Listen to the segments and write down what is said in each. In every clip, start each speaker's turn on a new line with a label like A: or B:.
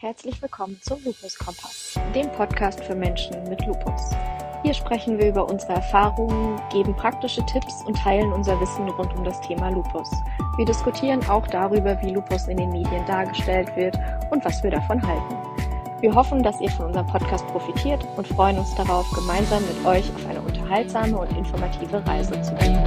A: Herzlich willkommen zum Lupus Kompass, dem Podcast für Menschen mit Lupus. Hier sprechen wir über unsere Erfahrungen, geben praktische Tipps und teilen unser Wissen rund um das Thema Lupus. Wir diskutieren auch darüber, wie Lupus in den Medien dargestellt wird und was wir davon halten. Wir hoffen, dass ihr von unserem Podcast profitiert und freuen uns darauf, gemeinsam mit euch auf eine unterhaltsame und informative Reise zu gehen.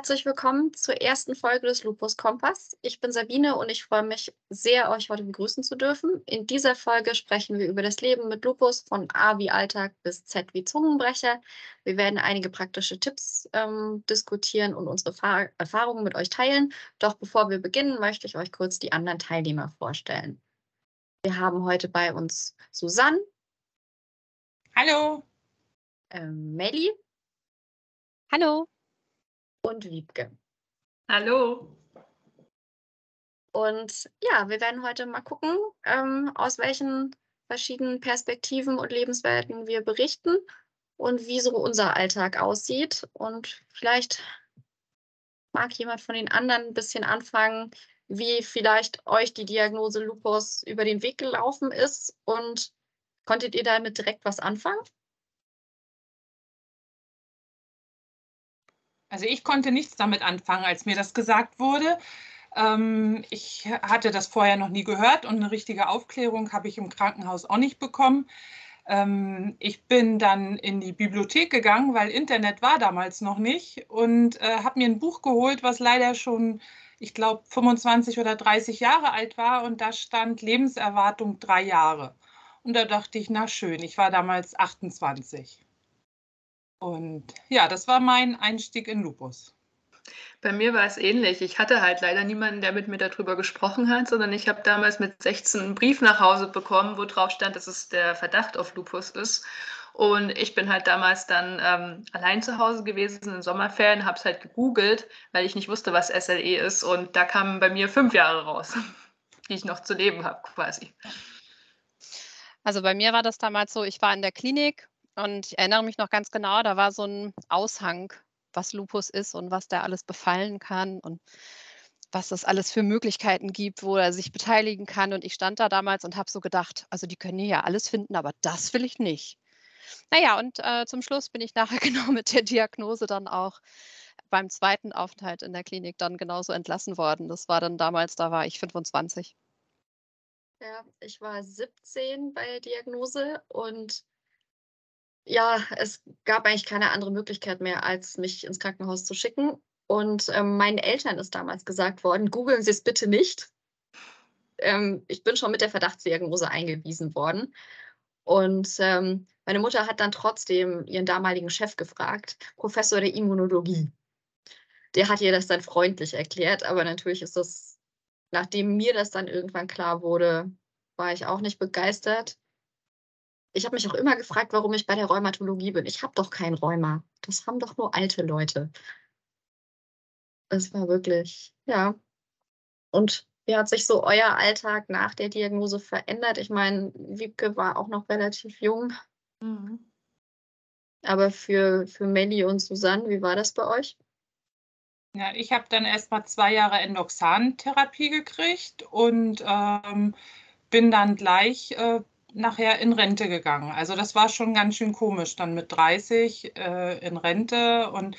A: Herzlich willkommen zur ersten Folge des Lupus Kompass. Ich bin Sabine und ich freue mich sehr, euch heute begrüßen zu dürfen. In dieser Folge sprechen wir über das Leben mit Lupus von A wie Alltag bis Z wie Zungenbrecher. Wir werden einige praktische Tipps ähm, diskutieren und unsere Fa Erfahrungen mit euch teilen. Doch bevor wir beginnen, möchte ich euch kurz die anderen Teilnehmer vorstellen. Wir haben heute bei uns Susanne.
B: Hallo.
A: Ähm, Melli.
C: Hallo
A: und Wiebke.
B: Hallo.
A: Und ja, wir werden heute mal gucken, ähm, aus welchen verschiedenen Perspektiven und Lebenswelten wir berichten und wie so unser Alltag aussieht. Und vielleicht mag jemand von den anderen ein bisschen anfangen, wie vielleicht euch die Diagnose Lupus über den Weg gelaufen ist und konntet ihr damit direkt was anfangen?
B: Also ich konnte nichts damit anfangen, als mir das gesagt wurde. Ähm, ich hatte das vorher noch nie gehört und eine richtige Aufklärung habe ich im Krankenhaus auch nicht bekommen. Ähm, ich bin dann in die Bibliothek gegangen, weil Internet war damals noch nicht und äh, habe mir ein Buch geholt, was leider schon, ich glaube, 25 oder 30 Jahre alt war und da stand Lebenserwartung drei Jahre. Und da dachte ich, na schön, ich war damals 28. Und ja, das war mein Einstieg in Lupus.
C: Bei mir war es ähnlich. Ich hatte halt leider niemanden, der mit mir darüber gesprochen hat, sondern ich habe damals mit 16 einen Brief nach Hause bekommen, wo drauf stand, dass es der Verdacht auf Lupus ist. Und ich bin halt damals dann ähm, allein zu Hause gewesen in Sommerferien, habe es halt gegoogelt, weil ich nicht wusste, was SLE ist. Und da kamen bei mir fünf Jahre raus, die ich noch zu leben habe quasi.
D: Also bei mir war das damals so, ich war in der Klinik und ich erinnere mich noch ganz genau, da war so ein Aushang, was Lupus ist und was der alles befallen kann und was es alles für Möglichkeiten gibt, wo er sich beteiligen kann. Und ich stand da damals und habe so gedacht, also die können hier ja alles finden, aber das will ich nicht. Naja, und äh, zum Schluss bin ich nachher genau mit der Diagnose dann auch beim zweiten Aufenthalt in der Klinik dann genauso entlassen worden. Das war dann damals, da war ich 25.
A: Ja, ich war 17 bei der Diagnose und ja, es gab eigentlich keine andere Möglichkeit mehr, als mich ins Krankenhaus zu schicken. Und ähm, meinen Eltern ist damals gesagt worden, googeln Sie es bitte nicht. Ähm, ich bin schon mit der Verdachtsdiagnose eingewiesen worden. Und ähm, meine Mutter hat dann trotzdem ihren damaligen Chef gefragt, Professor der Immunologie. Der hat ihr das dann freundlich erklärt, aber natürlich ist das, nachdem mir das dann irgendwann klar wurde, war ich auch nicht begeistert ich habe mich auch immer gefragt, warum ich bei der Rheumatologie bin. Ich habe doch kein Rheuma. Das haben doch nur alte Leute. Das war wirklich, ja. Und wie hat sich so euer Alltag nach der Diagnose verändert? Ich meine, Wiebke war auch noch relativ jung. Mhm. Aber für, für Melli und Susanne, wie war das bei euch?
B: Ja, ich habe dann erst mal zwei Jahre Endoxan-Therapie gekriegt und ähm, bin dann gleich äh, nachher in Rente gegangen. Also das war schon ganz schön komisch, dann mit 30 äh, in Rente und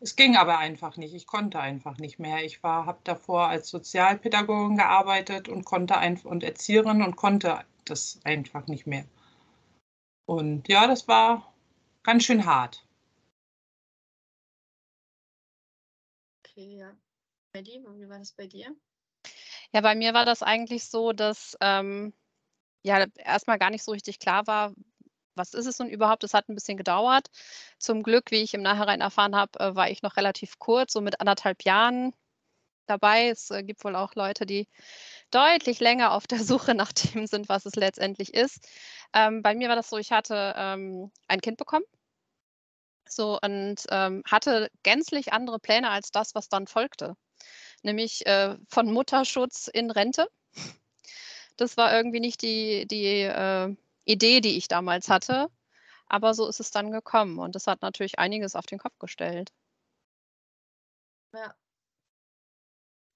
B: es ging aber einfach nicht. Ich konnte einfach nicht mehr. Ich war, habe davor als Sozialpädagogin gearbeitet und konnte einfach und Erzieherin und konnte das einfach nicht mehr. Und ja, das war ganz schön hart.
A: Okay, ja. Melly, wie war das bei dir?
D: Ja, bei mir war das eigentlich so, dass ähm, ja erstmal gar nicht so richtig klar war, was ist es nun überhaupt? Es hat ein bisschen gedauert. Zum Glück, wie ich im Nachhinein erfahren habe, äh, war ich noch relativ kurz, so mit anderthalb Jahren dabei. Es äh, gibt wohl auch Leute, die deutlich länger auf der Suche nach dem sind, was es letztendlich ist. Ähm, bei mir war das so, ich hatte ähm, ein Kind bekommen. So und ähm, hatte gänzlich andere Pläne als das, was dann folgte. Nämlich äh, von Mutterschutz in Rente Das war irgendwie nicht die, die äh, Idee, die ich damals hatte. Aber so ist es dann gekommen und das hat natürlich einiges auf den Kopf gestellt.
A: Ja.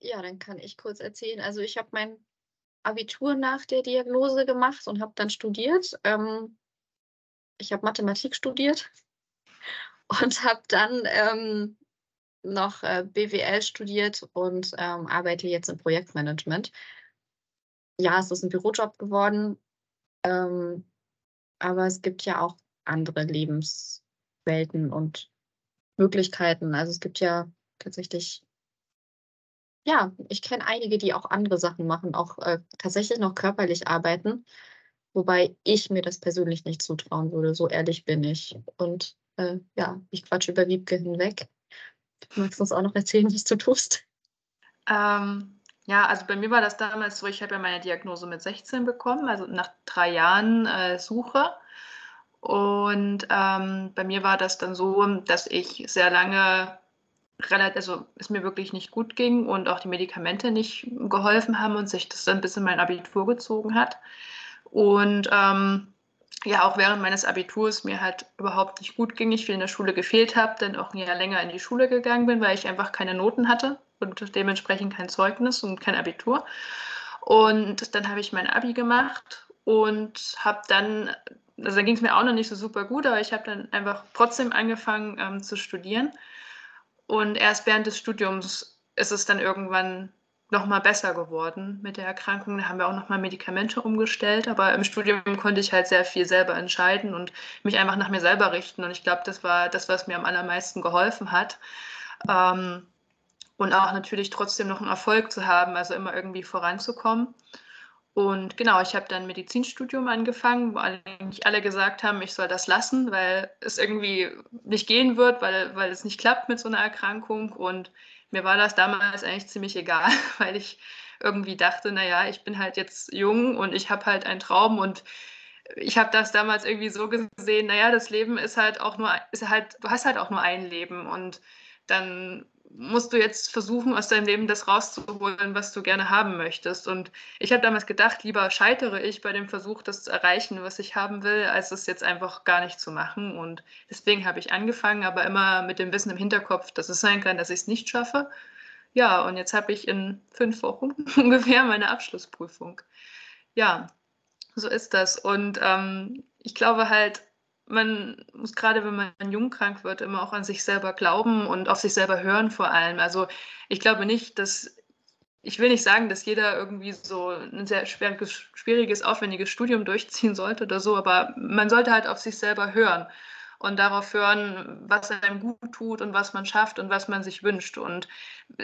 A: Ja, dann kann ich kurz erzählen. Also ich habe mein Abitur nach der Diagnose gemacht und habe dann studiert. Ähm, ich habe Mathematik studiert und habe dann ähm, noch äh, BWL studiert und ähm, arbeite jetzt im Projektmanagement. Ja, es ist ein Bürojob geworden, ähm, aber es gibt ja auch andere Lebenswelten und Möglichkeiten. Also es gibt ja tatsächlich, ja, ich kenne einige, die auch andere Sachen machen, auch äh, tatsächlich noch körperlich arbeiten, wobei ich mir das persönlich nicht zutrauen würde. So ehrlich bin ich. Und äh, ja, ich quatsche über Wiebke hinweg. Magst du uns auch noch erzählen, was du tust?
C: Ähm, ja, also bei mir war das damals so, ich habe ja meine Diagnose mit 16 bekommen, also nach drei Jahren äh, Suche. Und ähm, bei mir war das dann so, dass ich sehr lange relativ, also es mir wirklich nicht gut ging und auch die Medikamente nicht geholfen haben und sich das dann bis in mein Abitur gezogen hat. Und ähm, ja, auch während meines Abiturs mir halt überhaupt nicht gut ging, ich viel in der Schule gefehlt habe, dann auch ein Jahr länger in die Schule gegangen bin, weil ich einfach keine Noten hatte und dementsprechend kein Zeugnis und kein Abitur. Und dann habe ich mein Abi gemacht und habe dann also da ging es mir auch noch nicht so super gut, aber ich habe dann einfach trotzdem angefangen ähm, zu studieren. Und erst während des Studiums ist es dann irgendwann nochmal besser geworden mit der Erkrankung. Da haben wir auch nochmal Medikamente umgestellt, aber im Studium konnte ich halt sehr viel selber entscheiden und mich einfach nach mir selber richten. Und ich glaube, das war das, was mir am allermeisten geholfen hat. Ähm, und auch natürlich trotzdem noch einen Erfolg zu haben, also immer irgendwie voranzukommen. Und genau, ich habe dann Medizinstudium angefangen, wo eigentlich alle gesagt haben, ich soll das lassen, weil es irgendwie nicht gehen wird, weil, weil es nicht klappt mit so einer Erkrankung. Und mir war das damals eigentlich ziemlich egal, weil ich irgendwie dachte, naja, ich bin halt jetzt jung und ich habe halt einen Traum und ich habe das damals irgendwie so gesehen, naja, das Leben ist halt auch nur, ist halt, du hast halt auch nur ein Leben und dann musst du jetzt versuchen, aus deinem Leben das rauszuholen, was du gerne haben möchtest. Und ich habe damals gedacht, lieber scheitere ich bei dem Versuch, das zu erreichen, was ich haben will, als es jetzt einfach gar nicht zu machen. Und deswegen habe ich angefangen, aber immer mit dem Wissen im Hinterkopf, dass es sein kann, dass ich es nicht schaffe. Ja, und jetzt habe ich in fünf Wochen ungefähr meine Abschlussprüfung. Ja, so ist das. Und ähm, ich glaube halt, man muss gerade, wenn man jung krank wird, immer auch an sich selber glauben und auf sich selber hören vor allem. Also ich glaube nicht, dass, ich will nicht sagen, dass jeder irgendwie so ein sehr schwieriges, schwieriges aufwendiges Studium durchziehen sollte oder so, aber man sollte halt auf sich selber hören und darauf hören, was einem gut tut und was man schafft und was man sich wünscht und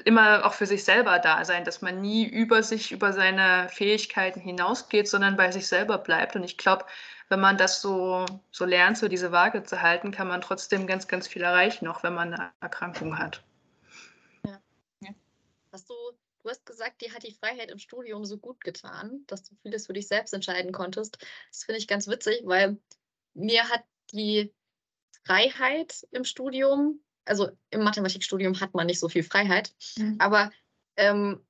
C: immer auch für sich selber da sein, dass man nie über sich, über seine Fähigkeiten hinausgeht, sondern bei sich selber bleibt. Und ich glaube, wenn man das so, so lernt, so diese Waage zu halten, kann man trotzdem ganz, ganz viel erreichen, auch wenn man eine Erkrankung hat.
A: Ja. Hast du, du hast gesagt, dir hat die Freiheit im Studium so gut getan, dass du vieles für dich selbst entscheiden konntest. Das finde ich ganz witzig, weil mir hat die Freiheit im Studium, also im Mathematikstudium hat man nicht so viel Freiheit, mhm. aber ähm,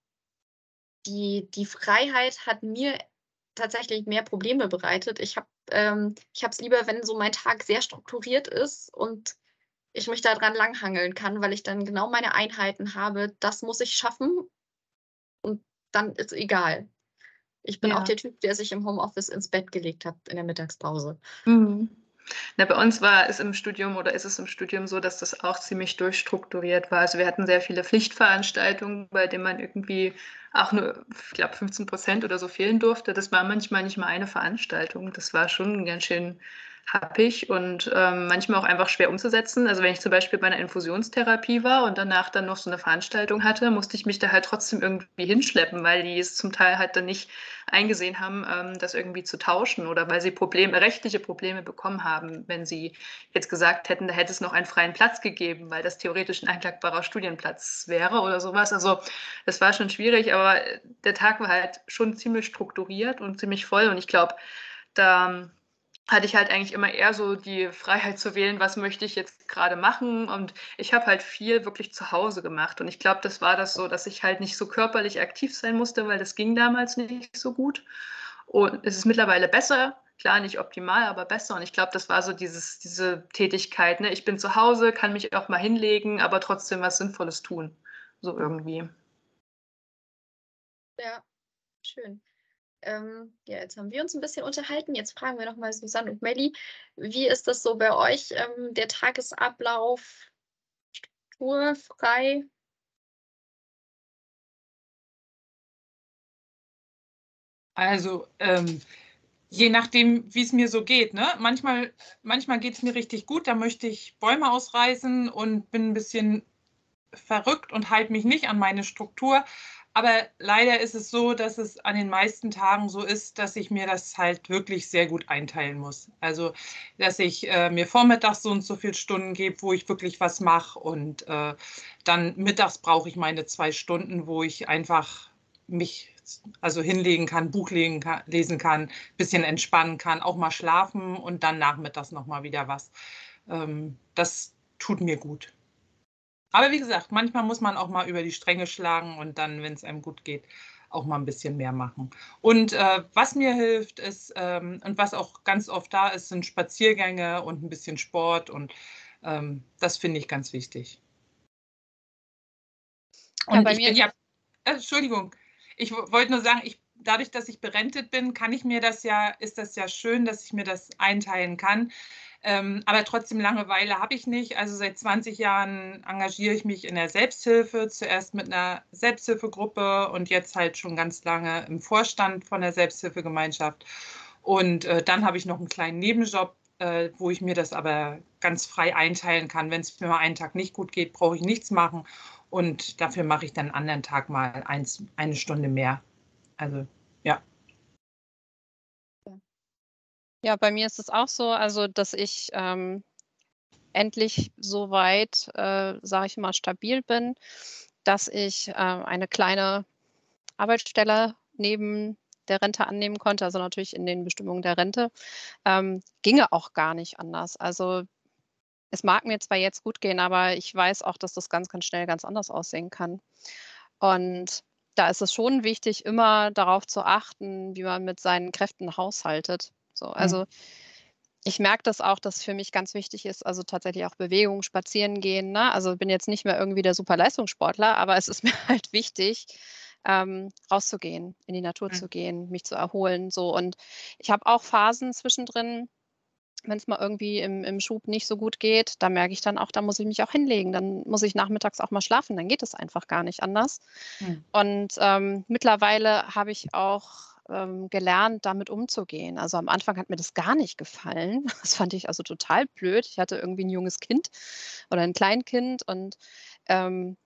A: die, die Freiheit hat mir tatsächlich mehr Probleme bereitet. Ich habe ähm, es lieber, wenn so mein Tag sehr strukturiert ist und ich mich daran langhangeln kann, weil ich dann genau meine Einheiten habe. Das muss ich schaffen und dann ist egal. Ich bin ja. auch der Typ, der sich im Homeoffice ins Bett gelegt hat in der Mittagspause.
C: Mhm. Na, bei uns war es im Studium oder ist es im Studium so, dass das auch ziemlich durchstrukturiert war. Also wir hatten sehr viele Pflichtveranstaltungen, bei denen man irgendwie auch nur, ich glaube, 15 Prozent oder so fehlen durfte. Das war manchmal nicht mal eine Veranstaltung. Das war schon ganz schön happig und ähm, manchmal auch einfach schwer umzusetzen. Also wenn ich zum Beispiel bei einer Infusionstherapie war und danach dann noch so eine Veranstaltung hatte, musste ich mich da halt trotzdem irgendwie hinschleppen, weil die es zum Teil halt dann nicht eingesehen haben, ähm, das irgendwie zu tauschen oder weil sie Probleme, rechtliche Probleme bekommen haben, wenn sie jetzt gesagt hätten, da hätte es noch einen freien Platz gegeben, weil das theoretisch ein einklagbarer Studienplatz wäre oder sowas. Also das war schon schwierig, aber der Tag war halt schon ziemlich strukturiert und ziemlich voll und ich glaube, da hatte ich halt eigentlich immer eher so die Freiheit zu wählen, was möchte ich jetzt gerade machen. Und ich habe halt viel wirklich zu Hause gemacht. Und ich glaube, das war das so, dass ich halt nicht so körperlich aktiv sein musste, weil das ging damals nicht so gut. Und es ist mittlerweile besser. Klar, nicht optimal, aber besser. Und ich glaube, das war so dieses, diese Tätigkeit. Ne? Ich bin zu Hause, kann mich auch mal hinlegen, aber trotzdem was Sinnvolles tun. So irgendwie.
A: Ja, schön. Ähm, ja, jetzt haben wir uns ein bisschen unterhalten. Jetzt fragen wir nochmal Susanne und Melli. Wie ist das so bei euch, ähm, der Tagesablauf? Struktur, frei?
B: Also, ähm, je nachdem, wie es mir so geht. Ne? Manchmal, manchmal geht es mir richtig gut, da möchte ich Bäume ausreißen und bin ein bisschen verrückt und halte mich nicht an meine Struktur. Aber leider ist es so, dass es an den meisten Tagen so ist, dass ich mir das halt wirklich sehr gut einteilen muss. Also, dass ich äh, mir vormittags so und so viele Stunden gebe, wo ich wirklich was mache und äh, dann mittags brauche ich meine zwei Stunden, wo ich einfach mich also hinlegen kann, Buch lesen kann, lesen kann, bisschen entspannen kann, auch mal schlafen und dann nachmittags nochmal wieder was. Ähm, das tut mir gut. Aber wie gesagt, manchmal muss man auch mal über die Stränge schlagen und dann, wenn es einem gut geht, auch mal ein bisschen mehr machen. Und äh, was mir hilft, ist, ähm, und was auch ganz oft da ist, sind Spaziergänge und ein bisschen Sport. Und ähm, das finde ich ganz wichtig. Und ja, bei ich mir bin ja, äh, Entschuldigung, ich wollte nur sagen, ich, dadurch, dass ich berentet bin, kann ich mir das ja, ist das ja schön, dass ich mir das einteilen kann. Ähm, aber trotzdem Langeweile habe ich nicht. Also seit 20 Jahren engagiere ich mich in der Selbsthilfe, zuerst mit einer Selbsthilfegruppe und jetzt halt schon ganz lange im Vorstand von der Selbsthilfegemeinschaft. Und äh, dann habe ich noch einen kleinen Nebenjob, äh, wo ich mir das aber ganz frei einteilen kann. Wenn es mir mal einen Tag nicht gut geht, brauche ich nichts machen. Und dafür mache ich dann einen anderen Tag mal eins, eine Stunde mehr. Also ja.
D: Ja, bei mir ist es auch so, also dass ich ähm, endlich so weit, äh, sage ich mal, stabil bin, dass ich äh, eine kleine Arbeitsstelle neben der Rente annehmen konnte, also natürlich in den Bestimmungen der Rente, ähm, ginge auch gar nicht anders. Also es mag mir zwar jetzt gut gehen, aber ich weiß auch, dass das ganz, ganz schnell ganz anders aussehen kann. Und da ist es schon wichtig, immer darauf zu achten, wie man mit seinen Kräften haushaltet. So, also mhm. ich merke das auch, dass für mich ganz wichtig ist, also tatsächlich auch Bewegung, spazieren gehen. Ne? Also bin jetzt nicht mehr irgendwie der super Leistungssportler, aber es ist mir halt wichtig, ähm, rauszugehen, in die Natur mhm. zu gehen, mich zu erholen. So und ich habe auch Phasen zwischendrin, wenn es mal irgendwie im, im Schub nicht so gut geht, da merke ich dann auch, da muss ich mich auch hinlegen. Dann muss ich nachmittags auch mal schlafen. Dann geht es einfach gar nicht anders. Mhm. Und ähm, mittlerweile habe ich auch ähm, gelernt, damit umzugehen. Also am Anfang hat mir das gar nicht gefallen. Das fand ich also total blöd. Ich hatte irgendwie ein junges Kind oder ein Kleinkind und ähm,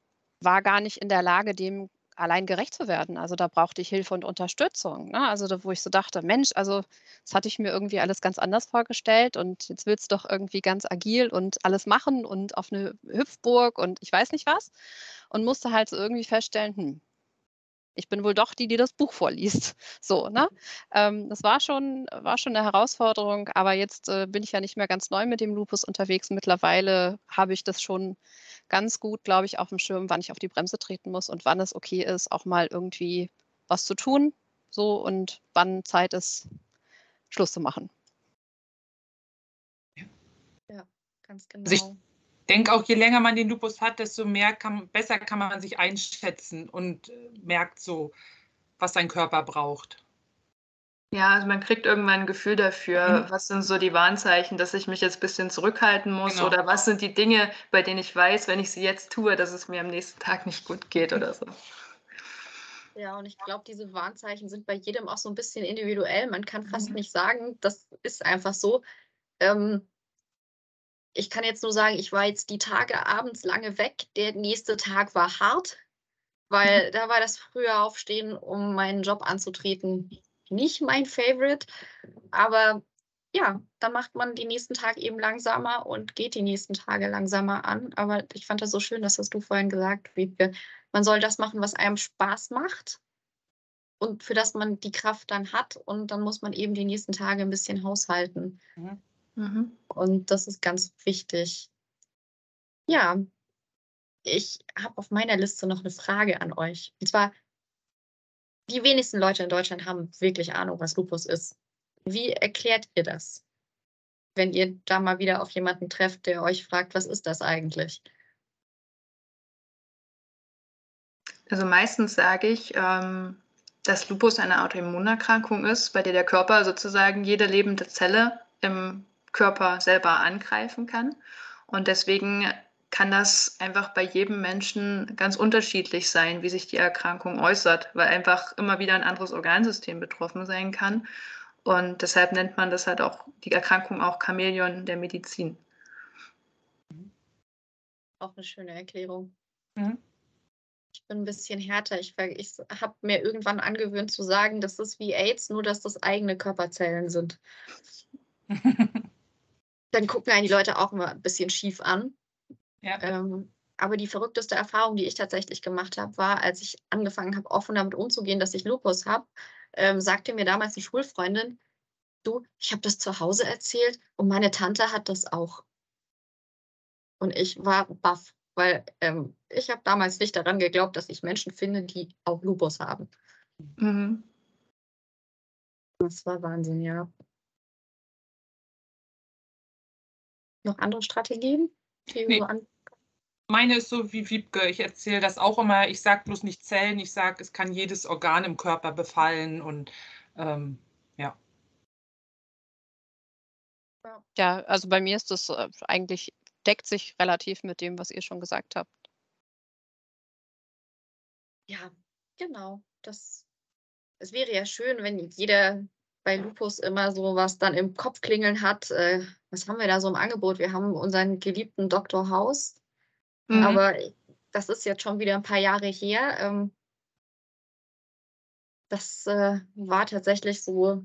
D: war gar nicht in der Lage, dem allein gerecht zu werden. Also da brauchte ich Hilfe und Unterstützung. Ne? Also da, wo ich so dachte, Mensch, also das hatte ich mir irgendwie alles ganz anders vorgestellt und jetzt willst du doch irgendwie ganz agil und alles machen und auf eine Hüpfburg und ich weiß nicht was. Und musste halt so irgendwie feststellen, hm, ich bin wohl doch die, die das Buch vorliest. So, ne? Ähm, das war schon, war schon eine Herausforderung, aber jetzt äh, bin ich ja nicht mehr ganz neu mit dem Lupus unterwegs. Mittlerweile habe ich das schon ganz gut, glaube ich, auf dem Schirm, wann ich auf die Bremse treten muss und wann es okay ist, auch mal irgendwie was zu tun. So und wann Zeit ist, Schluss zu machen.
A: Ja, ganz genau. Also
B: denke auch, je länger man den Lupus hat, desto mehr kann, besser kann man sich einschätzen und äh, merkt so, was sein Körper braucht.
C: Ja, also man kriegt irgendwann ein Gefühl dafür, mhm. was sind so die Warnzeichen, dass ich mich jetzt ein bisschen zurückhalten muss genau. oder was sind die Dinge, bei denen ich weiß, wenn ich sie jetzt tue, dass es mir am nächsten Tag nicht gut geht oder so.
A: Ja, und ich glaube, diese Warnzeichen sind bei jedem auch so ein bisschen individuell. Man kann fast mhm. nicht sagen, das ist einfach so. Ähm, ich kann jetzt nur sagen, ich war jetzt die Tage abends lange weg. Der nächste Tag war hart, weil mhm. da war das frühe Aufstehen, um meinen Job anzutreten, nicht mein Favorite. Aber ja, dann macht man die nächsten Tage eben langsamer und geht die nächsten Tage langsamer an. Aber ich fand das so schön, das hast du vorhin gesagt, Wiebke. Man soll das machen, was einem Spaß macht. und für das man die Kraft dann hat und dann muss man eben die nächsten Tage ein bisschen haushalten.
C: Mhm. Mhm.
A: Und das ist ganz wichtig. Ja, ich habe auf meiner Liste noch eine Frage an euch. Und zwar, die wenigsten Leute in Deutschland haben wirklich Ahnung, was Lupus ist. Wie erklärt ihr das? Wenn ihr da mal wieder auf jemanden trefft, der euch fragt, was ist das eigentlich?
C: Also meistens sage ich, ähm, dass Lupus eine Autoimmunerkrankung ist, bei der der Körper sozusagen jede lebende Zelle im Körper selber angreifen kann. Und deswegen kann das einfach bei jedem Menschen ganz unterschiedlich sein, wie sich die Erkrankung äußert, weil einfach immer wieder ein anderes Organsystem betroffen sein kann. Und deshalb nennt man das halt auch die Erkrankung auch Chamäleon der Medizin.
A: Auch eine schöne Erklärung. Mhm. Ich bin ein bisschen härter. Ich, ich habe mir irgendwann angewöhnt zu sagen, das ist wie AIDS, nur dass das eigene Körperzellen sind. Dann gucken einen die Leute auch immer ein bisschen schief an. Ja. Ähm, aber die verrückteste Erfahrung, die ich tatsächlich gemacht habe, war, als ich angefangen habe, offen damit umzugehen, dass ich Lupus habe, ähm, sagte mir damals eine Schulfreundin, du, ich habe das zu Hause erzählt und meine Tante hat das auch. Und ich war baff, weil ähm, ich habe damals nicht daran geglaubt, dass ich Menschen finde, die auch Lupus haben. Mhm. Das war Wahnsinn, ja. Noch andere Strategien?
B: Nee. Meine ist so wie Wiebke. Ich erzähle das auch immer. Ich sage bloß nicht Zellen. Ich sage, es kann jedes Organ im Körper befallen. Und ähm, ja.
D: Ja, also bei mir ist das äh, eigentlich, deckt sich relativ mit dem, was ihr schon gesagt habt.
A: Ja, genau. Das, es wäre ja schön, wenn jeder bei Lupus immer so was dann im Kopf klingeln hat. Äh, was haben wir da so im Angebot? Wir haben unseren geliebten Dr. House. Mhm. Aber das ist jetzt schon wieder ein paar Jahre her. Ähm, das äh, war tatsächlich so.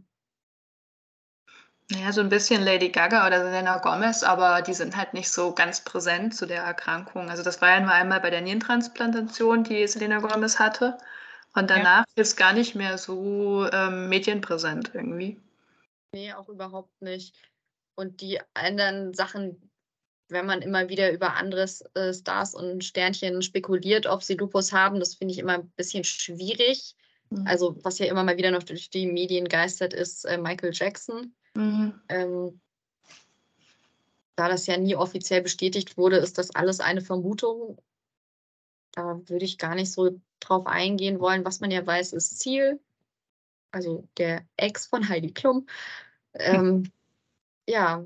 C: Naja, so ein bisschen Lady Gaga oder Selena Gomez, aber die sind halt nicht so ganz präsent zu der Erkrankung. Also das war ja nur einmal bei der Nierentransplantation, die Selena Gomez hatte. Und danach ja. ist gar nicht mehr so ähm, medienpräsent irgendwie.
A: Nee, auch überhaupt nicht. Und die anderen Sachen, wenn man immer wieder über andere äh, Stars und Sternchen spekuliert, ob sie Lupus haben, das finde ich immer ein bisschen schwierig. Mhm. Also, was ja immer mal wieder noch durch die Medien geistert, ist äh, Michael Jackson. Mhm. Ähm, da das ja nie offiziell bestätigt wurde, ist das alles eine Vermutung. Da würde ich gar nicht so drauf eingehen wollen. Was man ja weiß, ist Ziel, also der Ex von Heidi Klum. Ähm, ja,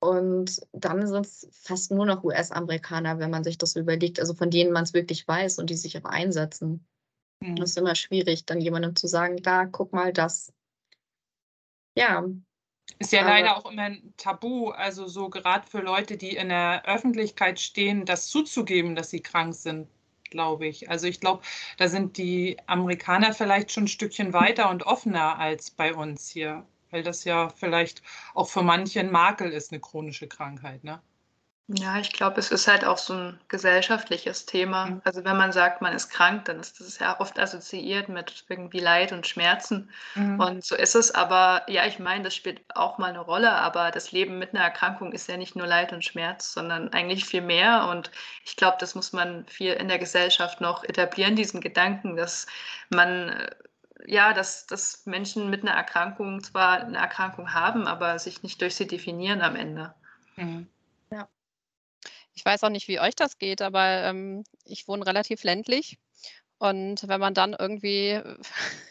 A: und dann sind es fast nur noch US-Amerikaner, wenn man sich das überlegt, also von denen man es wirklich weiß und die sich auch einsetzen. Mhm. Das ist immer schwierig, dann jemandem zu sagen, da, guck mal das. Ja.
B: Ist ja aber, leider auch immer ein Tabu, also so gerade für Leute, die in der Öffentlichkeit stehen, das zuzugeben, dass sie krank sind, glaube ich. Also ich glaube, da sind die Amerikaner vielleicht schon ein Stückchen weiter und offener als bei uns hier weil das ja vielleicht auch für manche ein Makel ist, eine chronische Krankheit. Ne?
C: Ja, ich glaube, es ist halt auch so ein gesellschaftliches Thema. Mhm. Also wenn man sagt, man ist krank, dann ist das ja oft assoziiert mit irgendwie Leid und Schmerzen. Mhm. Und so ist es. Aber ja, ich meine, das spielt auch mal eine Rolle. Aber das Leben mit einer Erkrankung ist ja nicht nur Leid und Schmerz, sondern eigentlich viel mehr. Und ich glaube, das muss man viel in der Gesellschaft noch etablieren, diesen Gedanken, dass man äh, ja, dass, dass Menschen mit einer Erkrankung zwar eine Erkrankung haben, aber sich nicht durch sie definieren am Ende. Mhm.
D: Ja. Ich weiß auch nicht, wie euch das geht, aber ähm, ich wohne relativ ländlich und wenn man dann irgendwie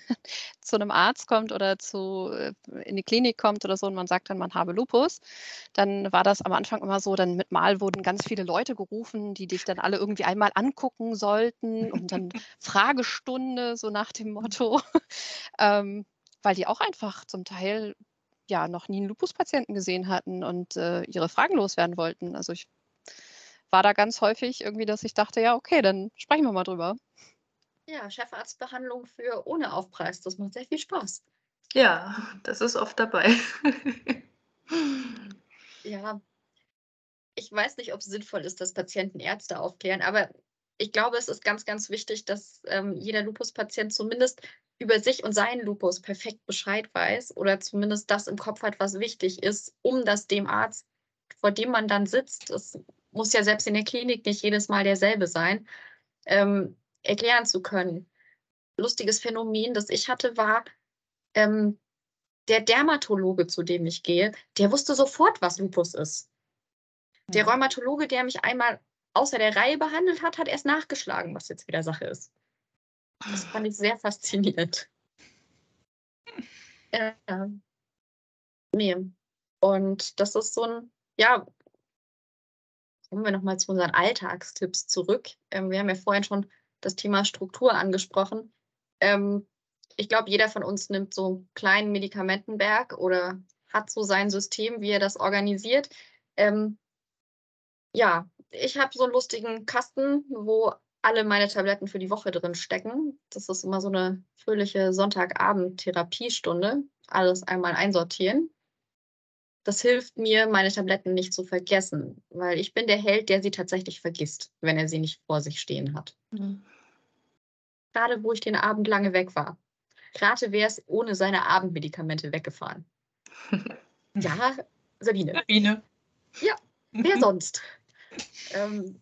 D: zu einem Arzt kommt oder zu, äh, in die Klinik kommt oder so und man sagt dann, man habe Lupus, dann war das am Anfang immer so, dann mit Mal wurden ganz viele Leute gerufen, die dich dann alle irgendwie einmal angucken sollten und dann Fragestunde, so nach dem Motto, ähm, weil die auch einfach zum Teil ja noch nie einen Lupus-Patienten gesehen hatten und äh, ihre Fragen loswerden wollten. Also ich war da ganz häufig irgendwie, dass ich dachte, ja, okay, dann sprechen wir mal drüber.
A: Ja, Chefarztbehandlung für ohne Aufpreis. Das macht sehr viel Spaß.
C: Ja, das ist oft dabei.
A: ja, ich weiß nicht, ob es sinnvoll ist, dass Patienten Ärzte aufklären, aber ich glaube, es ist ganz, ganz wichtig, dass ähm, jeder Lupus-Patient zumindest über sich und seinen Lupus perfekt Bescheid weiß oder zumindest das im Kopf hat, was wichtig ist, um das dem Arzt, vor dem man dann sitzt, es muss ja selbst in der Klinik nicht jedes Mal derselbe sein, ähm, erklären zu können. Lustiges Phänomen, das ich hatte, war, ähm, der Dermatologe, zu dem ich gehe, der wusste sofort, was Lupus ist. Der mhm. Rheumatologe, der mich einmal außer der Reihe behandelt hat, hat erst nachgeschlagen, was jetzt wieder Sache ist. Das fand ich sehr faszinierend. Ja. Nee. Und das ist so ein, ja, kommen wir nochmal zu unseren Alltagstipps zurück. Ähm, wir haben ja vorhin schon das Thema Struktur angesprochen. Ähm, ich glaube, jeder von uns nimmt so einen kleinen Medikamentenberg oder hat so sein System, wie er das organisiert. Ähm, ja, ich habe so einen lustigen Kasten, wo alle meine Tabletten für die Woche drin stecken. Das ist immer so eine fröhliche Sonntagabend-Therapiestunde. Alles einmal einsortieren. Das hilft mir, meine Tabletten nicht zu vergessen, weil ich bin der Held, der sie tatsächlich vergisst, wenn er sie nicht vor sich stehen hat. Mhm. Gerade wo ich den Abend lange weg war. Rate, wer ist ohne seine Abendmedikamente weggefahren? ja, Sabine.
B: Sabine.
A: Ja, wer sonst? ähm,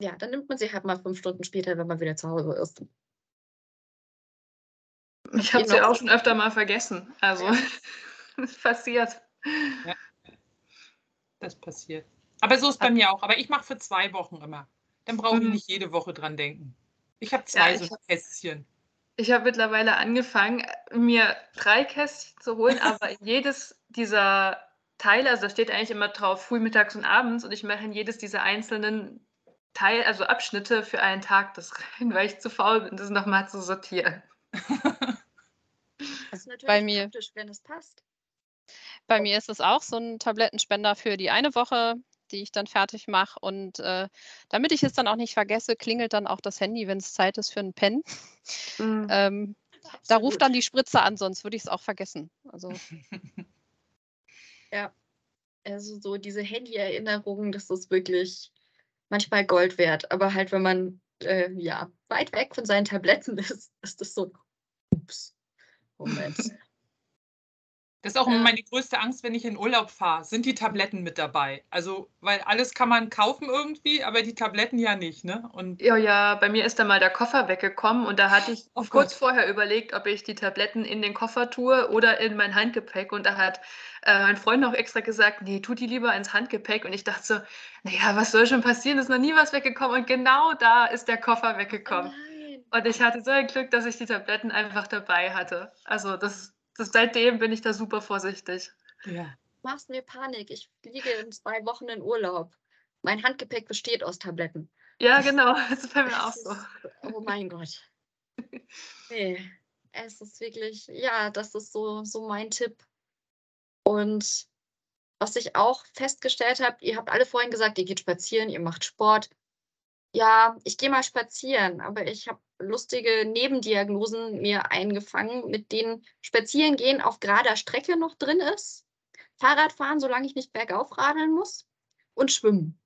A: ja, dann nimmt man sie halt mal fünf Stunden später, wenn man wieder zu Hause ist.
C: Ich habe sie auch schon öfter mal vergessen. Also, ja. das passiert. Ja.
B: Das passiert. Aber so ist bei mir auch. Aber ich mache für zwei Wochen immer. Dann brauche ich mhm. nicht jede Woche dran denken. Ich habe zwei ja, so Kästchen.
C: Ich habe mittlerweile angefangen, mir drei Kästchen zu holen, aber jedes dieser Teile, also da steht eigentlich immer drauf, früh, mittags und abends und ich mache in jedes dieser einzelnen Teil, also Abschnitte für einen Tag das rein, weil ich zu faul bin, das nochmal zu sortieren.
A: Das ist natürlich bei mir, praktisch, wenn es passt.
D: Bei mir ist es auch so ein Tablettenspender für die eine Woche, die ich dann fertig mache. Und äh, damit ich es dann auch nicht vergesse, klingelt dann auch das Handy, wenn es Zeit ist für einen Pen. Mhm. Ähm, da ruft dann die Spritze an, sonst würde ich es auch vergessen. Also.
A: Ja, also so diese Handy-Erinnerungen, das ist wirklich manchmal Gold wert. Aber halt, wenn man äh, ja weit weg von seinen Tabletten ist, ist das so. Ups. Moment.
B: Das ist auch ja. meine größte Angst, wenn ich in Urlaub fahre, sind die Tabletten mit dabei. Also, weil alles kann man kaufen irgendwie, aber die Tabletten ja nicht, ne?
C: Und ja, ja, bei mir ist da mal der Koffer weggekommen und da hatte ich oh kurz vorher überlegt, ob ich die Tabletten in den Koffer tue oder in mein Handgepäck. Und da hat äh, mein Freund auch extra gesagt, nee, tu die lieber ins Handgepäck. Und ich dachte so, naja, was soll schon passieren? Ist noch nie was weggekommen. Und genau da ist der Koffer weggekommen. Oh und ich hatte so ein Glück, dass ich die Tabletten einfach dabei hatte. Also das das, seitdem bin ich da super vorsichtig.
A: Ja. Machst mir Panik. Ich fliege in zwei Wochen in Urlaub. Mein Handgepäck besteht aus Tabletten.
C: Ja, genau. Das ist bei mir auch so.
A: oh mein Gott. Nee, es ist wirklich, ja, das ist so, so mein Tipp. Und was ich auch festgestellt habe, ihr habt alle vorhin gesagt, ihr geht spazieren, ihr macht Sport. Ja, ich gehe mal spazieren, aber ich habe lustige Nebendiagnosen mir eingefangen, mit denen Spazierengehen auf gerader Strecke noch drin ist, Fahrradfahren, solange ich nicht bergauf radeln muss und Schwimmen.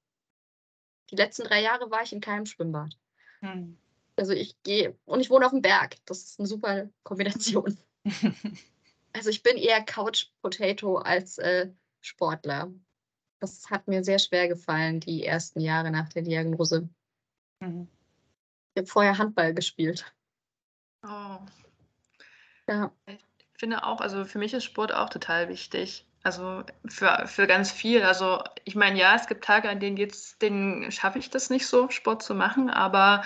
A: Die letzten drei Jahre war ich in keinem Schwimmbad. Hm. Also ich gehe und ich wohne auf dem Berg. Das ist eine super Kombination. also ich bin eher Couch Potato als äh, Sportler. Das hat mir sehr schwer gefallen, die ersten Jahre nach der Diagnose. Mhm. Ich habe vorher Handball gespielt.
C: Oh. Ja. Ich finde auch, also für mich ist Sport auch total wichtig. Also für, für ganz viel. Also ich meine, ja, es gibt Tage, an denen geht's, denen schaffe ich das nicht so, Sport zu machen, aber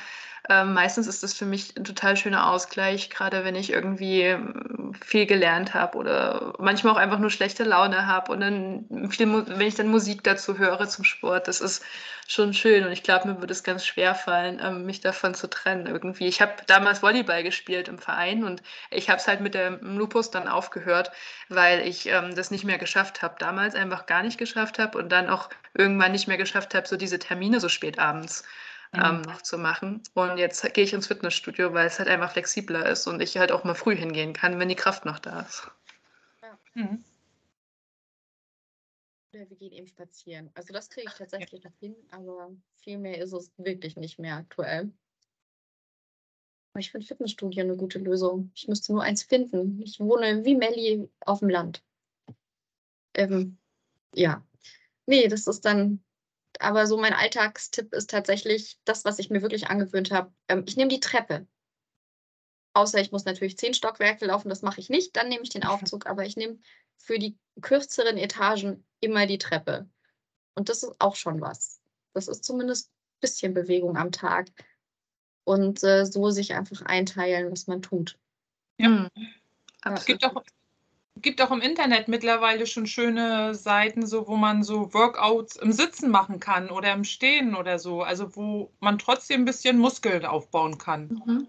C: ähm, meistens ist das für mich ein total schöner Ausgleich, gerade wenn ich irgendwie ähm, viel gelernt habe oder manchmal auch einfach nur schlechte Laune habe und dann viel, wenn ich dann Musik dazu höre zum Sport, das ist schon schön und ich glaube, mir würde es ganz schwer fallen, ähm, mich davon zu trennen irgendwie. Ich habe damals Volleyball gespielt im Verein und ich habe es halt mit dem Lupus dann aufgehört, weil ich ähm, das nicht mehr geschafft habe, damals einfach gar nicht geschafft habe und dann auch irgendwann nicht mehr geschafft habe, so diese Termine so spät abends ähm, noch zu machen. Und jetzt gehe ich ins Fitnessstudio, weil es halt einfach flexibler ist und ich halt auch mal früh hingehen kann, wenn die Kraft noch da ist. Ja. Mhm.
A: Oder wir gehen eben spazieren. Also das kriege ich tatsächlich noch hin, aber viel mehr ist es wirklich nicht mehr aktuell. Ich finde Fitnessstudio eine gute Lösung. Ich müsste nur eins finden. Ich wohne wie Melli auf dem Land. Ähm, ja. Nee, das ist dann, aber so mein Alltagstipp ist tatsächlich das, was ich mir wirklich angewöhnt habe. Ähm, ich nehme die Treppe. Außer ich muss natürlich zehn Stockwerke laufen, das mache ich nicht. Dann nehme ich den Aufzug, aber ich nehme für die kürzeren Etagen immer die Treppe. Und das ist auch schon was. Das ist zumindest ein bisschen Bewegung am Tag. Und äh, so sich einfach einteilen, was man tut.
B: Ja. Mhm. Es gibt auch, gibt auch im Internet mittlerweile schon schöne Seiten, so wo man so Workouts im Sitzen machen kann oder im Stehen oder so. Also wo man trotzdem ein bisschen Muskeln aufbauen kann. Mhm.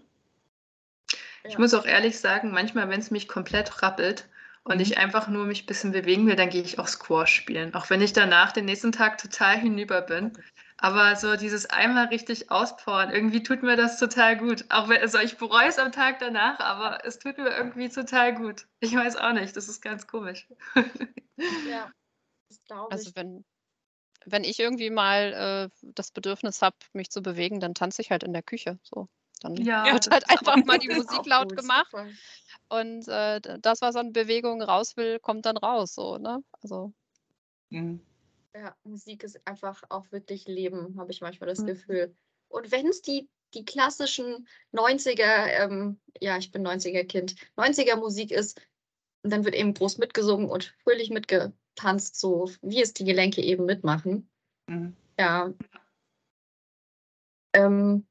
C: Ich muss auch ehrlich sagen, manchmal, wenn es mich komplett rappelt, und mhm. ich einfach nur mich ein bisschen bewegen will, dann gehe ich auch Squash spielen. Auch wenn ich danach den nächsten Tag total hinüber bin. Aber so dieses einmal richtig auspowern, irgendwie tut mir das total gut. Auch wenn, also ich bereue es am Tag danach, aber es tut mir irgendwie total gut. Ich weiß auch nicht, das ist ganz komisch.
D: Ja, das glaube also ich. Also wenn, wenn ich irgendwie mal äh, das Bedürfnis habe, mich zu bewegen, dann tanze ich halt in der Küche. So. Dann ja, wird halt einfach mal die Musik laut gemacht. Super. Und äh, das, was an Bewegung raus will, kommt dann raus. So, ne? Also.
A: Mhm. Ja, Musik ist einfach auch wirklich Leben, habe ich manchmal das mhm. Gefühl. Und wenn es die, die klassischen 90er, ähm, ja, ich bin 90er-Kind, 90er Musik ist, dann wird eben groß mitgesungen und fröhlich mitgetanzt, so wie es die Gelenke eben mitmachen. Mhm. Ja.
B: Ähm,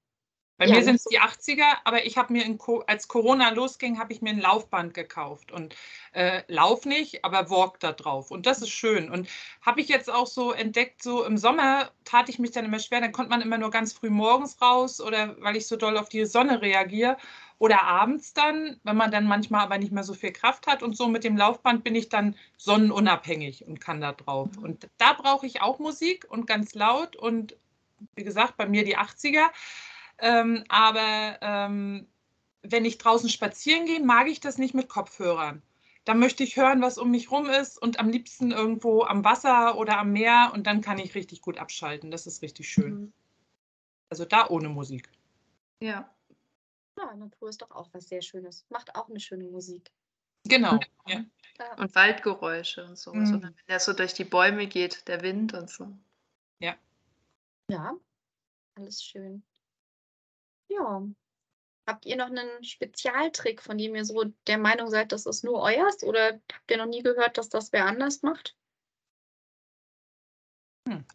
B: bei ja, mir sind es die 80er, aber ich habe mir, in, als Corona losging, habe ich mir ein Laufband gekauft und äh, lauf nicht, aber walk da drauf. Und das ist schön. Und habe ich jetzt auch so entdeckt, so im Sommer tat ich mich dann immer schwer, dann konnte man immer nur ganz früh morgens raus oder weil ich so doll auf die Sonne reagiere oder abends dann, wenn man dann manchmal aber nicht mehr so viel Kraft hat. Und so mit dem Laufband bin ich dann sonnenunabhängig und kann da drauf. Mhm. Und da brauche ich auch Musik und ganz laut und wie gesagt, bei mir die 80er. Ähm, aber ähm, wenn ich draußen spazieren gehe, mag ich das nicht mit Kopfhörern. Da möchte ich hören, was um mich rum ist und am liebsten irgendwo am Wasser oder am Meer und dann kann ich richtig gut abschalten. Das ist richtig schön. Mhm. Also da ohne Musik.
A: Ja. Ja, Natur ist doch auch was sehr Schönes. Macht auch eine schöne Musik.
B: Genau.
C: Ja. Und Waldgeräusche und so. Mhm. so. Wenn der so durch die Bäume geht, der Wind und so.
B: Ja.
A: Ja, alles schön. Ja. Habt ihr noch einen Spezialtrick, von dem ihr so der Meinung seid, das ist nur euers? Oder habt ihr noch nie gehört, dass das wer anders macht?
C: Hm.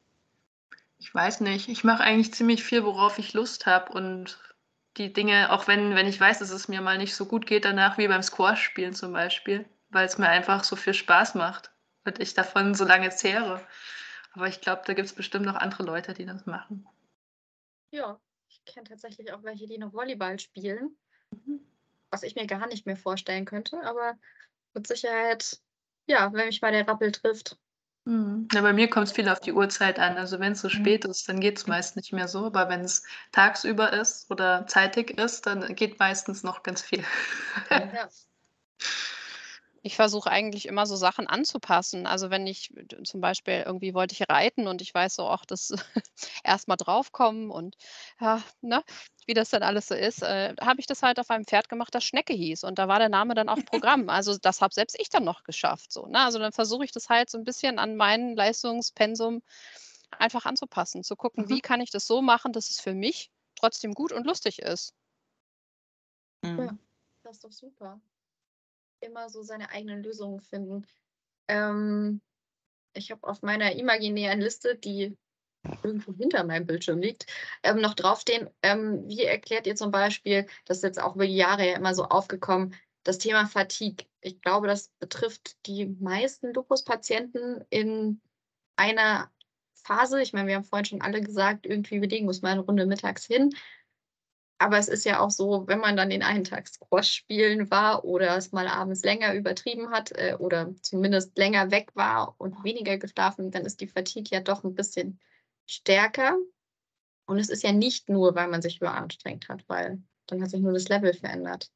C: Ich weiß nicht. Ich mache eigentlich ziemlich viel, worauf ich Lust habe. Und die Dinge, auch wenn, wenn ich weiß, dass es mir mal nicht so gut geht danach, wie beim Squash-Spielen zum Beispiel, weil es mir einfach so viel Spaß macht und ich davon so lange zehre. Aber ich glaube, da gibt es bestimmt noch andere Leute, die das machen.
A: Ja, kenne tatsächlich auch welche, die noch Volleyball spielen. Mhm. Was ich mir gar nicht mehr vorstellen könnte, aber mit Sicherheit, ja, wenn mich mal der Rappel trifft.
C: Mhm. Ja, bei mir kommt es viel auf die Uhrzeit an. Also wenn es so mhm. spät ist, dann geht es meist nicht mehr so. Aber wenn es tagsüber ist oder zeitig ist, dann geht meistens noch ganz viel. Ja.
D: Ich versuche eigentlich immer so Sachen anzupassen. Also wenn ich zum Beispiel irgendwie wollte ich reiten und ich weiß so, ach, das erstmal draufkommen und ja, ne, wie das dann alles so ist, äh, habe ich das halt auf einem Pferd gemacht, das Schnecke hieß. Und da war der Name dann auch Programm. Also das habe selbst ich dann noch geschafft. So, ne? Also dann versuche ich das halt so ein bisschen an meinen Leistungspensum einfach anzupassen, zu gucken, mhm. wie kann ich das so machen, dass es für mich trotzdem gut und lustig ist.
A: Ja, mhm. das ist doch super immer so seine eigenen Lösungen finden. Ähm, ich habe auf meiner imaginären Liste, die irgendwo hinter meinem Bildschirm liegt, ähm, noch draufstehen. Ähm, wie erklärt ihr zum Beispiel, das ist jetzt auch über die Jahre ja immer so aufgekommen, das Thema Fatigue. Ich glaube, das betrifft die meisten Lupus-Patienten in einer Phase. Ich meine, wir haben vorhin schon alle gesagt, irgendwie belegen muss man eine Runde mittags hin. Aber es ist ja auch so, wenn man dann den einen Tag Squash spielen war oder es mal abends länger übertrieben hat äh, oder zumindest länger weg war und weniger geschlafen, dann ist die Fatigue ja doch ein bisschen stärker. Und es ist ja nicht nur, weil man sich überanstrengt hat, weil dann hat sich nur das Level verändert.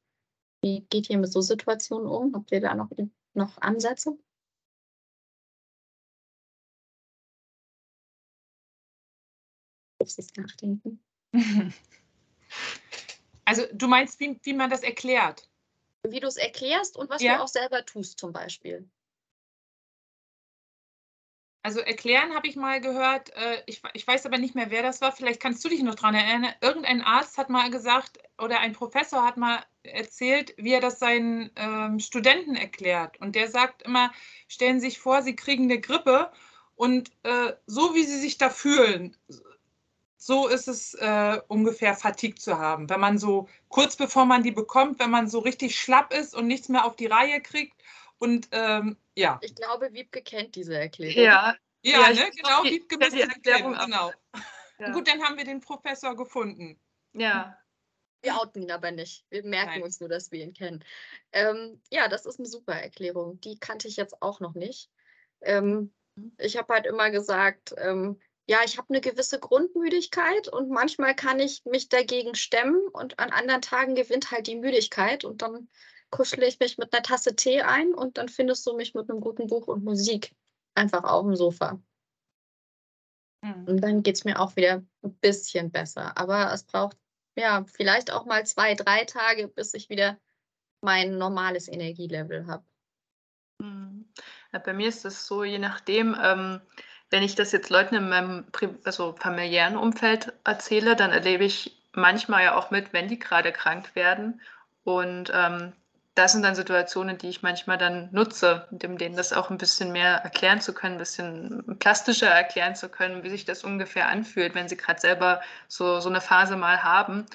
A: Wie geht ihr mit so Situationen um? Habt ihr da noch, noch Ansätze?
B: Auf sich nachdenken. Also du meinst, wie, wie man das erklärt?
A: Wie du es erklärst und was
B: Ja.
A: du auch selber tust zum Beispiel.
B: Also erklären habe ich mal gehört, äh, ich, ich weiß aber nicht mehr, wer das war. Vielleicht kannst du dich noch daran erinnern. Irgendein Arzt hat mal gesagt oder ein Professor hat mal erzählt, wie er das seinen ähm, Studenten erklärt. Und der sagt immer, stellen Sie sich vor, Sie kriegen eine Grippe und äh, so wie Sie sich da fühlen, so ist es äh, ungefähr Fatigue zu haben. Wenn man so kurz bevor man die bekommt, wenn man so richtig schlapp ist und nichts mehr auf die Reihe kriegt und ähm, ja.
A: Ich glaube, Wiebke kennt diese Erklärung.
C: Ja,
B: Ja,
C: Ja,
B: ne? genau,
C: die-
B: Wiebke
C: ja, die Erklärung
B: genau.
C: ja.
B: Gut, dann haben wir den Professor gefunden.
C: ja.
A: Wir outen ihn aber nicht. Wir merken
B: Nein.
A: uns nur, dass wir ihn kennen. Ähm, ja, das ist eine super Erklärung. Die kannte ich jetzt auch noch nicht. Ähm, ich habe halt immer gesagt, ähm, ja, ich habe eine gewisse Grundmüdigkeit und manchmal kann ich mich dagegen stemmen und an anderen Tagen gewinnt halt die Müdigkeit und dann kuschle ich mich mit einer Tasse Tee ein und dann findest du mich mit einem guten Buch und Musik einfach auf dem Sofa.
B: Mhm.
A: Und dann geht es mir auch wieder ein bisschen besser. Aber es braucht ja vielleicht auch mal zwei, drei Tage, bis ich wieder mein normales Energielevel habe.
C: Mhm. Ja, bei mir ist es so, je nachdem, ähm, wenn ich das jetzt Leuten in meinem also familiären Umfeld erzähle, dann erlebe ich manchmal ja auch mit, wenn die gerade krank werden. Und ähm, das sind dann Situationen, die ich manchmal dann nutze, um denen das auch ein bisschen mehr erklären zu können, ein bisschen plastischer erklären zu können, wie sich das ungefähr anfühlt, wenn sie gerade selber so, so eine Phase mal haben.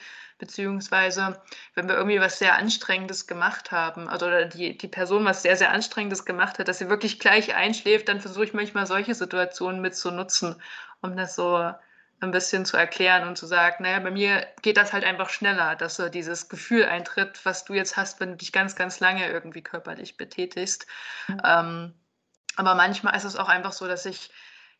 C: Beziehungsweise, wenn wir irgendwie was sehr Anstrengendes gemacht haben, also oder die, die Person was sehr, sehr Anstrengendes gemacht hat, dass sie wirklich gleich einschläft, dann versuche ich manchmal solche Situationen mit zu nutzen, um das so ein bisschen zu erklären und zu sagen, naja, bei mir geht das halt einfach schneller, dass so dieses Gefühl eintritt, was du jetzt hast, wenn du dich ganz, ganz lange irgendwie körperlich betätigst. Ähm, aber manchmal ist es auch einfach so, dass ich,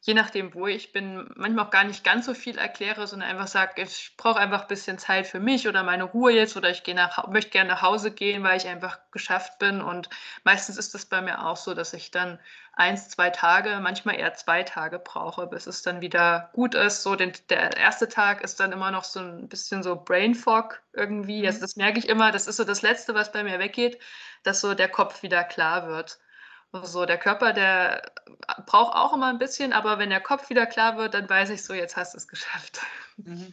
C: je nachdem, wo ich bin, manchmal auch gar nicht ganz so viel erkläre, sondern einfach sage, ich brauche einfach ein bisschen Zeit für mich oder meine Ruhe jetzt oder ich gehe nach, möchte gerne nach Hause gehen, weil ich einfach geschafft bin. Und meistens ist es bei mir auch so, dass ich dann eins, zwei Tage, manchmal eher zwei Tage brauche, bis es dann wieder gut ist. So den, der erste Tag ist dann immer noch so ein bisschen so Brain Fog irgendwie. Also das merke ich immer, das ist so das Letzte, was bei mir weggeht, dass so der Kopf wieder klar wird. So, der Körper, der braucht auch immer ein bisschen, aber wenn der Kopf wieder klar wird, dann weiß ich so, jetzt hast du es geschafft.
B: Mhm.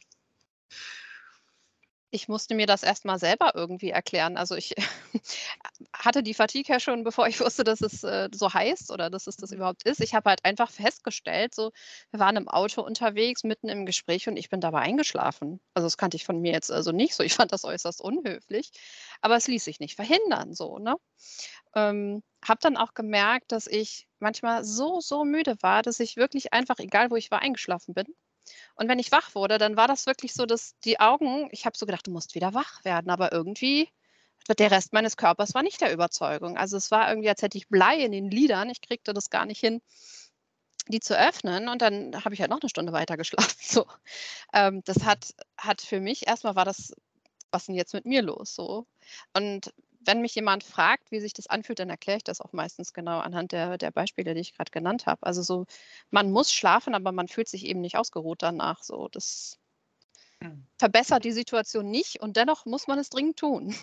D: Ich musste mir das erst mal selber irgendwie erklären. Also ich hatte die Fatigue ja schon, bevor ich wusste, dass es äh, so heißt oder dass es das überhaupt ist. Ich habe halt einfach festgestellt, so, wir waren im Auto unterwegs, mitten im Gespräch und ich bin dabei eingeschlafen. Also das kannte ich von mir jetzt also nicht so. Ich fand das äußerst unhöflich, aber es ließ sich nicht verhindern, so, ne? Ähm, habe dann auch gemerkt, dass ich manchmal so, so müde war, dass ich wirklich einfach, egal wo ich war, eingeschlafen bin. Und wenn ich wach wurde, dann war das wirklich so, dass die Augen, ich habe so gedacht, du musst wieder wach werden, aber irgendwie der Rest meines Körpers war nicht der Überzeugung. Also es war irgendwie, als hätte ich Blei in den Lidern. Ich kriegte das gar nicht hin, die zu öffnen. Und dann habe ich halt noch eine Stunde weiter geschlafen. So. Ähm, das hat, hat für mich erstmal war das, was ist denn jetzt mit mir los? So. Und wenn mich jemand fragt, wie sich das anfühlt, dann erkläre ich das auch meistens genau anhand der, der Beispiele, die ich gerade genannt habe. Also so, man muss schlafen, aber man fühlt sich eben nicht ausgeruht danach. So, das
B: Hm.
D: verbessert die Situation nicht und dennoch muss man es dringend tun.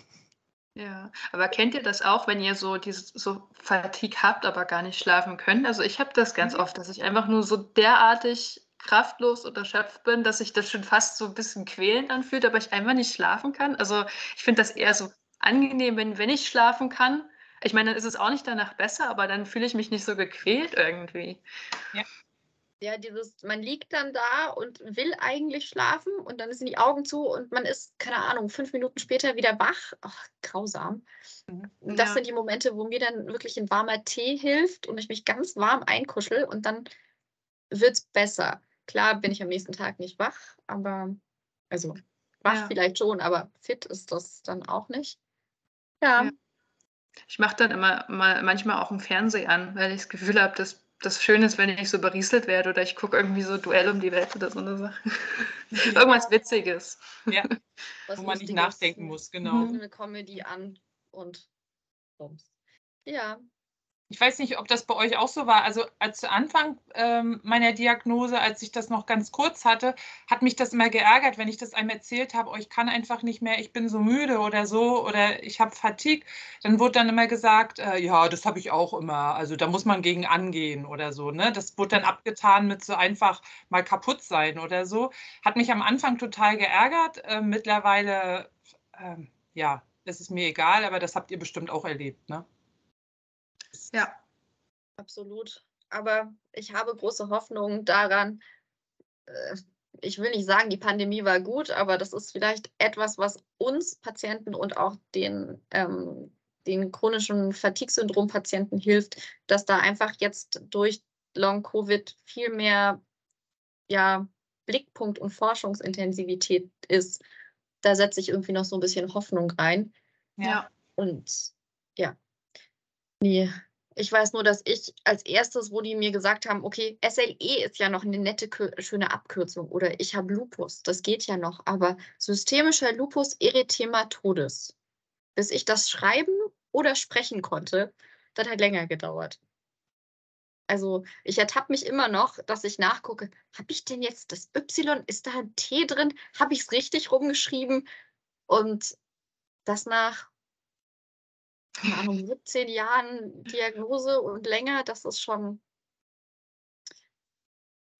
C: Ja, aber kennt ihr das auch, wenn ihr so dieses so Fatigue habt, aber gar nicht schlafen könnt? Also ich habe das ganz
B: Mhm.
C: oft, dass ich einfach nur so derartig kraftlos oder erschöpft bin, dass sich das schon fast so ein bisschen quälend anfühlt, aber ich einfach nicht schlafen kann. Also ich finde das eher so angenehm, wenn, wenn ich schlafen kann. Ich meine, dann ist es auch nicht danach besser, aber dann fühle ich mich nicht so gequält irgendwie.
A: Ja, dieses, man liegt dann da und will eigentlich schlafen und dann sind die Augen zu und man ist, keine Ahnung, fünf Minuten später wieder wach. Ach, grausam.
B: Mhm.
A: Das
C: Ja.
A: sind die Momente, wo mir dann wirklich ein warmer Tee hilft und ich mich ganz warm einkuschel und dann wird es besser. Klar bin ich am nächsten Tag nicht wach, aber also wach
C: Ja.
A: vielleicht schon, aber fit ist das dann auch nicht. Ja,
C: Ja. Ich mache dann immer mal manchmal auch einen Fernseher an, weil ich das Gefühl habe, dass das schön ist, wenn ich so berieselt werde oder ich gucke irgendwie so Duell um die Welt oder so eine Sache. Irgendwas Witziges.
B: Ja,
A: was
B: wo man nicht nachdenken muss, genau.
A: Eine Comedy an und bums. Ja,
B: Ich weiß nicht, ob das bei euch auch so war. Also als zu Anfang ähm, meiner Diagnose, als ich das noch ganz kurz hatte, hat mich das immer geärgert, wenn ich das einem erzählt habe, oh, ich kann einfach nicht mehr, ich bin so müde oder so oder ich habe Fatigue. Dann wurde dann immer gesagt, äh, ja, das habe ich auch immer. Also da muss man gegen angehen oder so. Ne? Das wurde dann abgetan mit so einfach mal kaputt sein oder so. Hat mich am Anfang total geärgert. Äh, mittlerweile, äh, ja, das ist mir egal, aber das habt ihr bestimmt auch erlebt. Ne?
A: Ja, absolut. Aber ich habe große Hoffnung daran. Äh, ich will nicht sagen, die Pandemie war gut, aber das ist vielleicht etwas, was uns Patienten und auch den, ähm, den chronischen Fatigue-Syndrom-Patienten hilft, dass da einfach jetzt durch Long-Covid viel mehr ja, Blickpunkt und Forschungsintensivität ist. Da setze ich irgendwie noch so ein bisschen Hoffnung rein.
C: Ja.
A: Und ja, nee, ich weiß nur, dass ich als erstes, wo die mir gesagt haben, okay, SLE ist ja noch eine nette, schöne Abkürzung oder ich habe Lupus, das geht ja noch, aber systemischer Lupus erythematodes, bis ich das schreiben oder sprechen konnte, das hat länger gedauert. Also ich ertappe mich immer noch, dass ich nachgucke, habe ich denn jetzt das Y, ist da ein T drin, habe ich es richtig rumgeschrieben? Und das nach keine Ahnung, 17 Jahren Diagnose und länger, das ist schon,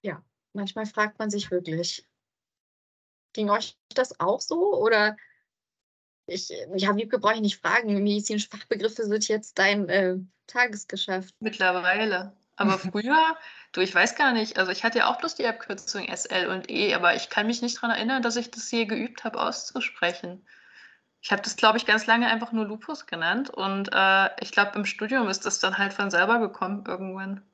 A: ja, manchmal fragt man sich wirklich, ging euch das auch so oder ich, ja, Wiebke brauche ich nicht fragen, medizinische Fachbegriffe sind jetzt dein äh, Tagesgeschäft.
C: Mittlerweile. Aber früher, du, ich weiß gar nicht, also ich hatte ja auch bloß die Abkürzung SL und E, aber ich kann mich nicht daran erinnern, dass ich das je geübt habe auszusprechen. Ich habe das, glaube ich, ganz lange einfach nur Lupus genannt und äh, ich glaube, im Studium ist das dann halt von selber gekommen irgendwann.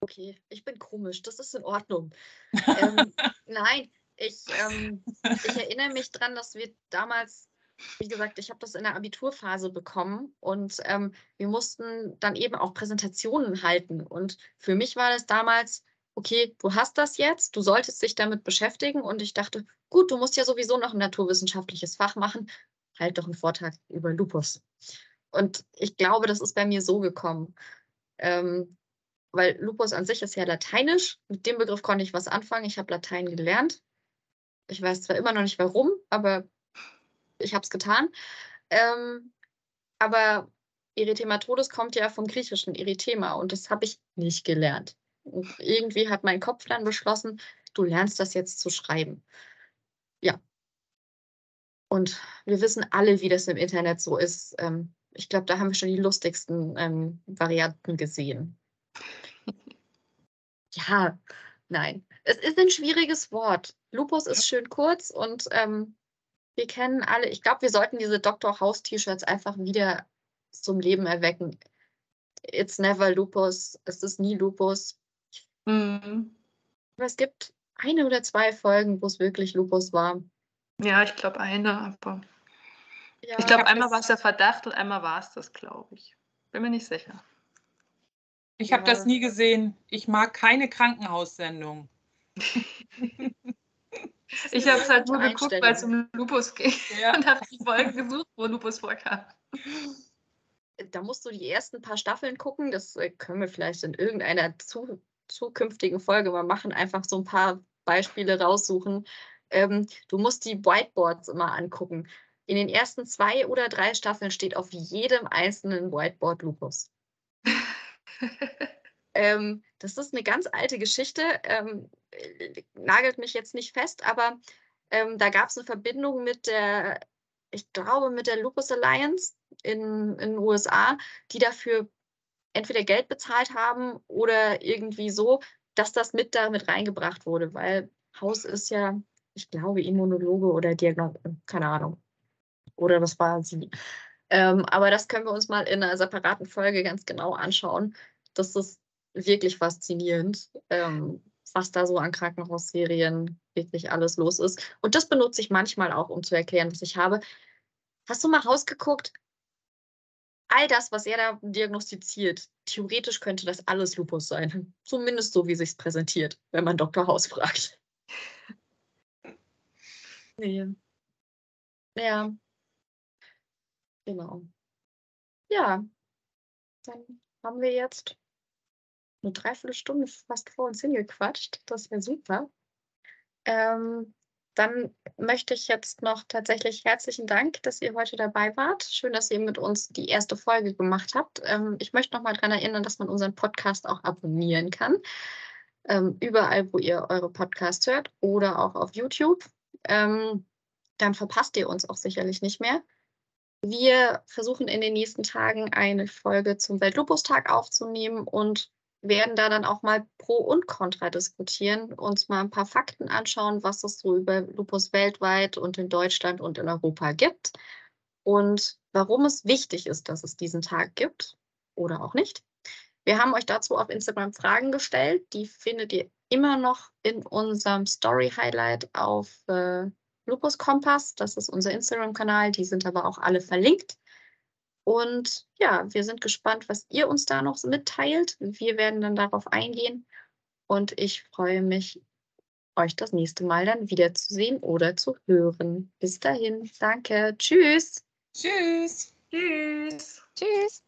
A: Okay, ich bin komisch, das ist in Ordnung. ähm, nein, ich, ähm, ich erinnere mich daran, dass wir damals, wie gesagt, ich habe das in der Abiturphase bekommen und ähm, wir mussten dann eben auch Präsentationen halten. Und für mich war das damals okay, du hast das jetzt, du solltest dich damit beschäftigen. Und ich dachte, gut, du musst ja sowieso noch ein naturwissenschaftliches Fach machen, halt doch einen Vortrag über Lupus. Und ich glaube, das ist bei mir so gekommen. Ähm, weil Lupus an sich ist ja lateinisch. Mit dem Begriff konnte ich was anfangen. Ich habe Latein gelernt. Ich weiß zwar immer noch nicht warum, aber ich habe es getan. Ähm, aber Erythematodes kommt ja vom griechischen Erythema und das habe ich nicht gelernt. Irgendwie hat mein Kopf dann beschlossen, du lernst das jetzt zu schreiben. Ja. Und wir wissen alle, wie das im Internet so ist. Ähm, ich glaube, da haben wir schon die lustigsten ähm, Varianten gesehen. ja, nein. Es ist ein schwieriges Wort. Lupus ist schön kurz und ähm, wir kennen alle, ich glaube, wir sollten diese Dr. House-T-Shirts einfach wieder zum Leben erwecken. It's never Lupus, es ist nie Lupus. Mhm. Aber es gibt eine oder zwei Folgen, wo es wirklich Lupus war.
C: Ja, ich glaube eine, aber ja, ich glaube, einmal war es der Verdacht und einmal war es das, glaube ich. Bin mir nicht sicher.
B: Ich ja. habe das nie gesehen. Ich mag keine Krankenhaussendung.
C: ich habe es halt nur geguckt, weil es um Lupus geht ja. und habe die Folgen gesucht, wo Lupus vorkam.
A: Da musst du die ersten paar Staffeln gucken. Das äh, können wir vielleicht in irgendeiner zu zukünftigen Folge mal machen, einfach so ein paar Beispiele raussuchen. Ähm, du musst die Whiteboards immer angucken. In den ersten zwei oder drei Staffeln steht auf jedem einzelnen Whiteboard Lupus. ähm, das ist eine ganz alte Geschichte, ähm, nagelt mich jetzt nicht fest, aber ähm, da gab es eine Verbindung mit der, ich glaube, mit der Lupus Alliance in, in den USA, die dafür entweder Geld bezahlt haben oder irgendwie so, dass das mit damit reingebracht wurde, weil Haus ist ja, ich glaube, Immunologe oder Diagnostik, keine Ahnung. Oder das war sie. Ähm, aber das können wir uns mal in einer separaten Folge ganz genau anschauen. Das ist wirklich faszinierend, ähm, was da so an Krankenhausserien wirklich alles los ist. Und das benutze ich manchmal auch, um zu erklären, was ich habe. Hast du mal rausgeguckt, all das, was er da diagnostiziert, theoretisch könnte das alles Lupus sein. Zumindest so, wie sich präsentiert, wenn man Dr. Haus fragt. nee. Ja. Genau. Ja. dann haben wir jetzt eine Dreiviertelstunde fast vor uns hingequatscht. Das wäre super. Ähm, dann möchte ich jetzt noch tatsächlich herzlichen Dank, dass ihr heute dabei wart. Schön, dass ihr mit uns die erste Folge gemacht habt. Ähm, ich möchte noch mal daran erinnern, dass man unseren Podcast auch abonnieren kann. Ähm, überall, wo ihr eure Podcasts hört oder auch auf YouTube. Ähm, dann verpasst ihr uns auch sicherlich nicht mehr. Wir versuchen in den nächsten Tagen eine Folge zum Weltlupustag aufzunehmen und werden da dann auch mal Pro und Contra diskutieren, uns mal ein paar Fakten anschauen, was es so über Lupus weltweit und in Deutschland und in Europa gibt und warum es wichtig ist, dass es diesen Tag gibt oder auch nicht. Wir haben euch dazu auf Instagram Fragen gestellt. Die findet ihr immer noch in unserem Story-Highlight auf äh, Lupus Kompass. Das ist unser Instagram-Kanal. Die sind aber auch alle verlinkt. Und ja, wir sind gespannt, was ihr uns da noch mitteilt. Wir werden dann darauf eingehen. Und ich freue mich, euch das nächste Mal dann wiederzusehen oder zu hören. Bis dahin, danke. Tschüss.
B: Tschüss.
C: Tschüss.
D: Tschüss.